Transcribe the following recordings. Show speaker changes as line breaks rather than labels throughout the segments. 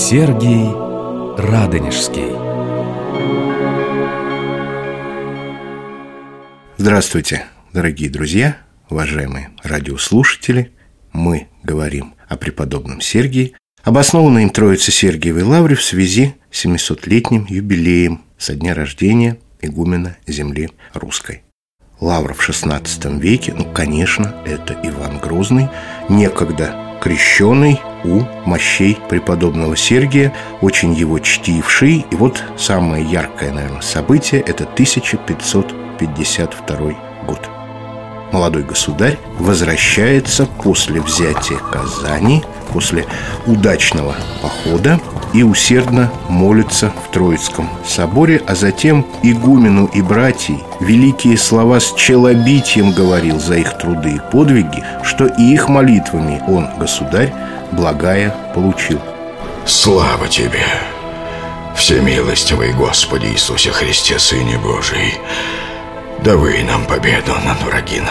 Сергий Радонежский
Здравствуйте, дорогие друзья, уважаемые радиослушатели. Мы говорим о преподобном Сергии, обоснованной им Троице Сергиевой Лавре в связи с 700-летним юбилеем со дня рождения игумена земли русской. Лавра в XVI веке, ну, конечно, это Иван Грозный, некогда крещенный у мощей преподобного Сергия, очень его чтивший. И вот самое яркое, наверное, событие – это 1552 год. Молодой государь возвращается после взятия Казани, после удачного похода и усердно молится в Троицком соборе, а затем игумену и братьей великие слова с челобитием говорил за их труды и подвиги, что и их молитвами он, государь, благая получил.
Слава Тебе, всемилостивый Господи Иисусе Христе, Сыне Божий, давай нам победу над враги.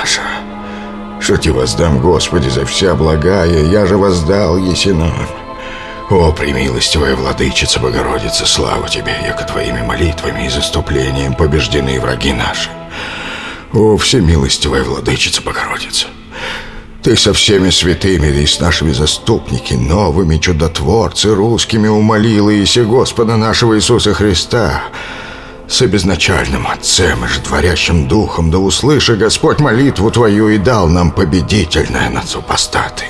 Что тебе воздам, Господи, за вся благая, я же воздал Есинам. О, премилостивая владычица Богородица, слава тебе, яко твоими молитвами и заступлением побеждены враги наши. О, всемилостивая владычица Богородица, ты со всеми святыми и с нашими заступники, новыми чудотворцы русскими умолила Иси Господа нашего Иисуса Христа, с обезначальным Отцем и же Духом, да услыши Господь молитву Твою и дал нам победительное над супостаты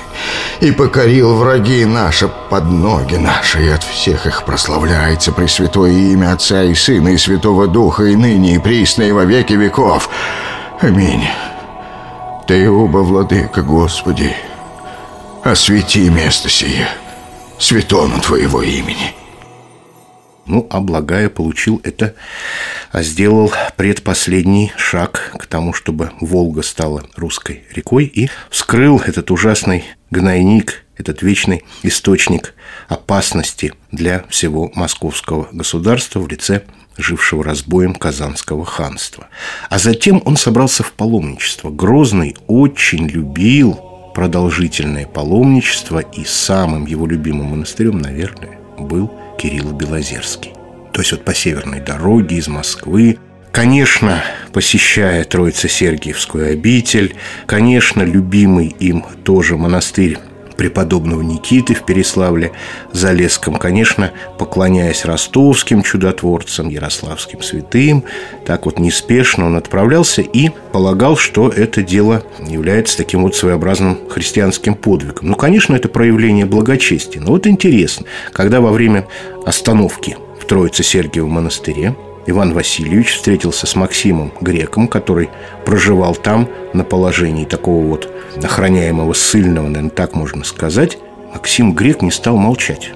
и покорил враги наши под ноги наши, и от всех их прославляется Пресвятое имя Отца и Сына и Святого Духа, и ныне, и присно, и во веки веков. Аминь. Ты, оба, Владыка, Господи, освети место сие, святону Твоего имени».
Ну, а Благая получил это, а сделал предпоследний шаг к тому, чтобы Волга стала русской рекой и вскрыл этот ужасный гнойник, этот вечный источник опасности для всего московского государства в лице жившего разбоем Казанского ханства. А затем он собрался в паломничество. Грозный очень любил продолжительное паломничество, и самым его любимым монастырем, наверное, был Кирилл Белозерский. То есть вот по северной дороге из Москвы, Конечно, посещая Троице-Сергиевскую обитель, конечно, любимый им тоже монастырь преподобного Никиты в Переславле Залесском, конечно, поклоняясь ростовским чудотворцам, ярославским святым, так вот неспешно он отправлялся и полагал, что это дело является таким вот своеобразным христианским подвигом. Ну, конечно, это проявление благочестия. Но вот интересно, когда во время остановки в Троице-Сергиевом монастыре Иван Васильевич встретился с Максимом Греком, который проживал там на положении такого вот охраняемого ссыльного, наверное, так можно сказать. Максим Грек не стал молчать.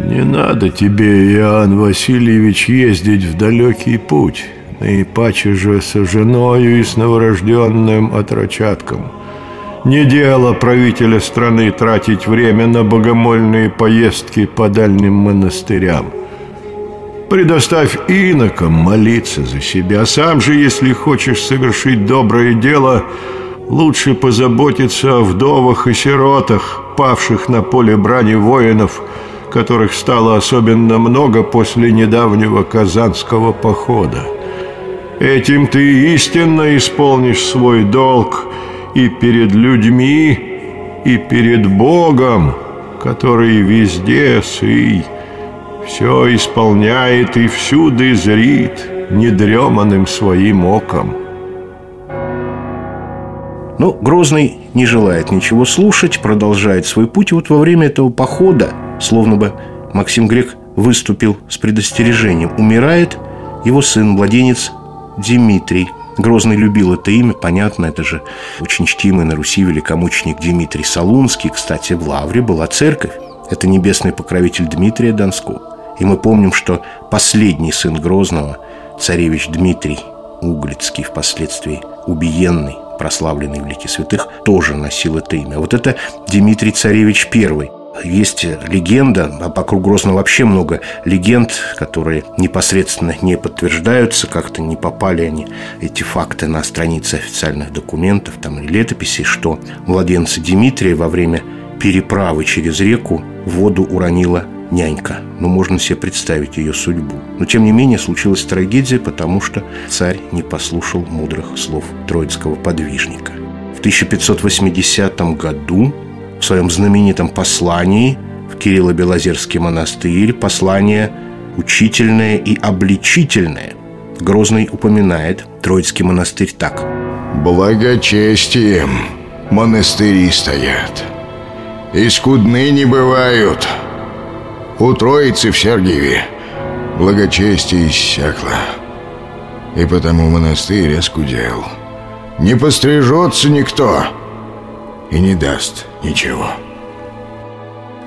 «Не надо тебе, Иоанн Васильевич, ездить в далекий путь, наипаче же со женою и с новорожденным отрочатком. Не дело правителя страны тратить время на богомольные поездки по дальним монастырям». Предоставь инокам молиться за себя. Сам же, если хочешь совершить доброе дело, лучше позаботиться о вдовах и сиротах, павших на поле брани воинов, которых стало особенно много после недавнего казанского похода. Этим ты истинно исполнишь свой долг и перед людьми, и перед Богом, который везде сый все исполняет и всюду зрит недреманным своим оком.
Но Грозный не желает ничего слушать, продолжает свой путь. И вот во время этого похода, словно бы Максим Грек выступил с предостережением, умирает его сын, младенец Дмитрий. Грозный любил это имя, понятно, это же очень чтимый на Руси великомученик Дмитрий Солунский. Кстати, в Лавре была церковь. Это небесный покровитель Дмитрия Донского. И мы помним, что последний сын Грозного, царевич Дмитрий Углицкий, впоследствии убиенный, прославленный в лике святых, тоже носил это имя. Вот это Дмитрий Царевич I. Есть легенда, а вокруг Грозного вообще много легенд, которые непосредственно не подтверждаются, как-то не попали они, эти факты, на страницы официальных документов там, и летописей, что младенца Дмитрия во время переправы через реку в воду уронила нянька. Ну, можно себе представить ее судьбу. Но, тем не менее, случилась трагедия, потому что царь не послушал мудрых слов троицкого подвижника. В 1580 году в своем знаменитом послании в Кирилло-Белозерский монастырь послание учительное и обличительное. Грозный упоминает Троицкий монастырь так.
«Благочестием монастыри стоят, и скудны не бывают. У Троицы в Сергиеве благочестие иссякло, и потому монастырь оскудел. Не пострижется никто и не даст ничего».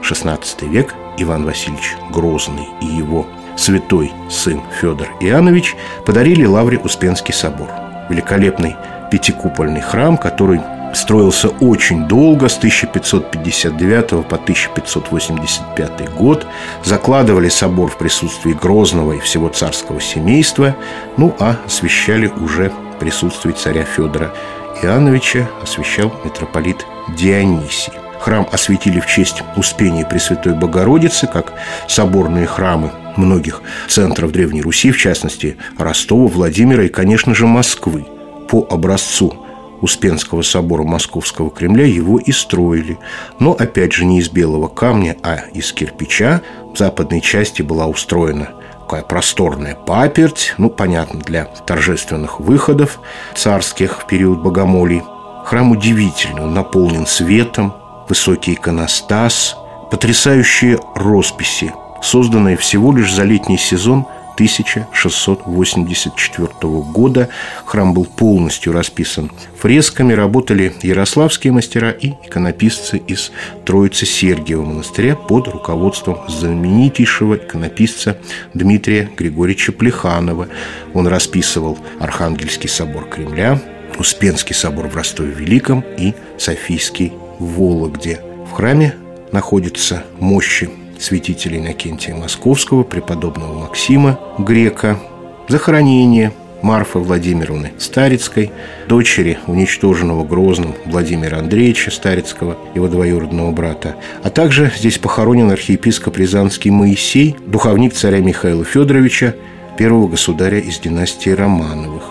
XVI век Иван Васильевич Грозный и его святой сын Федор Иоаннович подарили Лавре Успенский собор. Великолепный пятикупольный храм, который строился очень долго, с 1559 по 1585 год. Закладывали собор в присутствии Грозного и всего царского семейства, ну а освящали уже в присутствии царя Федора Иоанновича, освящал митрополит Дионисий. Храм осветили в честь Успения Пресвятой Богородицы, как соборные храмы многих центров Древней Руси, в частности Ростова, Владимира и, конечно же, Москвы. По образцу Успенского собора Московского Кремля его и строили. Но, опять же, не из белого камня, а из кирпича. В западной части была устроена такая просторная паперть, ну, понятно, для торжественных выходов царских в период богомолий. Храм удивительный, он наполнен светом, высокий иконостас, потрясающие росписи, созданные всего лишь за летний сезон 1684 года. Храм был полностью расписан фресками, работали ярославские мастера и иконописцы из Троицы Сергиева монастыря под руководством знаменитейшего иконописца Дмитрия Григорьевича Плеханова. Он расписывал Архангельский собор Кремля, Успенский собор в Ростове-Великом и Софийский в Вологде. В храме находятся мощи святителей Иннокентия Московского, преподобного Максима Грека, захоронение Марфы Владимировны Старицкой, дочери уничтоженного Грозным Владимира Андреевича Старицкого, его двоюродного брата. А также здесь похоронен архиепископ Рязанский Моисей, духовник царя Михаила Федоровича, первого государя из династии Романовых.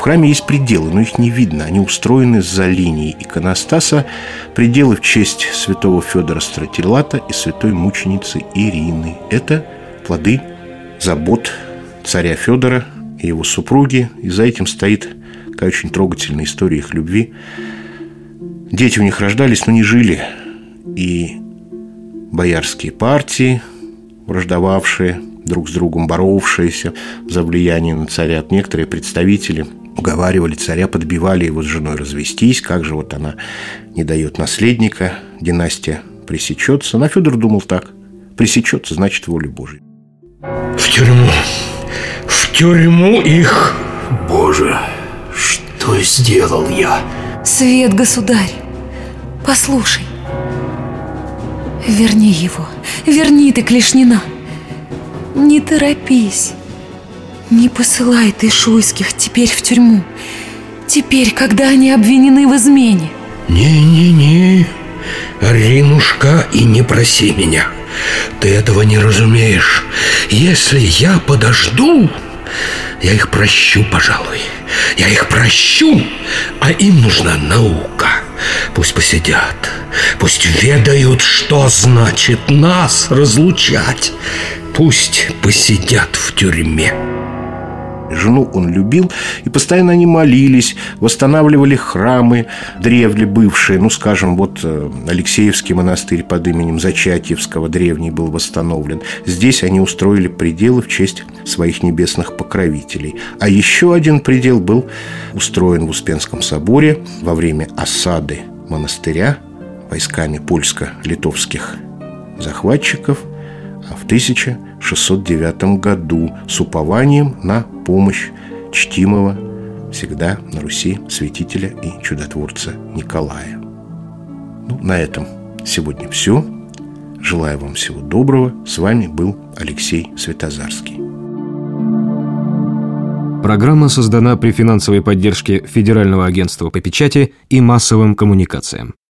В храме есть пределы, но их не видно. Они устроены за линией иконостаса. Пределы в честь святого Федора Стратилата и святой мученицы Ирины. Это плоды забот царя Федора и его супруги. И за этим стоит такая очень трогательная история их любви. Дети у них рождались, но не жили. И боярские партии, враждовавшие, друг с другом боровшиеся за влияние на царя, некоторые представители – уговаривали царя, подбивали его с женой развестись, как же вот она не дает наследника, династия пресечется. На Федор думал так, пресечется, значит, воля Божья.
В тюрьму, в тюрьму их.
Боже, что сделал я?
Свет, государь, послушай. Верни его, верни ты, Клешнина. Не торопись. Не посылай ты шуйских теперь в тюрьму. Теперь, когда они обвинены в измене.
Не-не-не, Ринушка, и не проси меня. Ты этого не разумеешь. Если я подожду, я их прощу, пожалуй. Я их прощу, а им нужна наука. Пусть посидят, пусть ведают, что значит нас разлучать. Пусть посидят в тюрьме.
Жену он любил, и постоянно они молились, восстанавливали храмы древли бывшие. Ну, скажем, вот э, Алексеевский монастырь под именем Зачатьевского древний был восстановлен. Здесь они устроили пределы в честь своих небесных покровителей. А еще один предел был устроен в Успенском соборе во время осады монастыря войсками польско-литовских захватчиков а в 1609 году с упованием на помощь чтимого всегда на Руси святителя и чудотворца Николая. Ну, на этом сегодня все. Желаю вам всего доброго. С вами был Алексей Светозарский.
Программа создана при финансовой поддержке Федерального агентства по печати и массовым коммуникациям.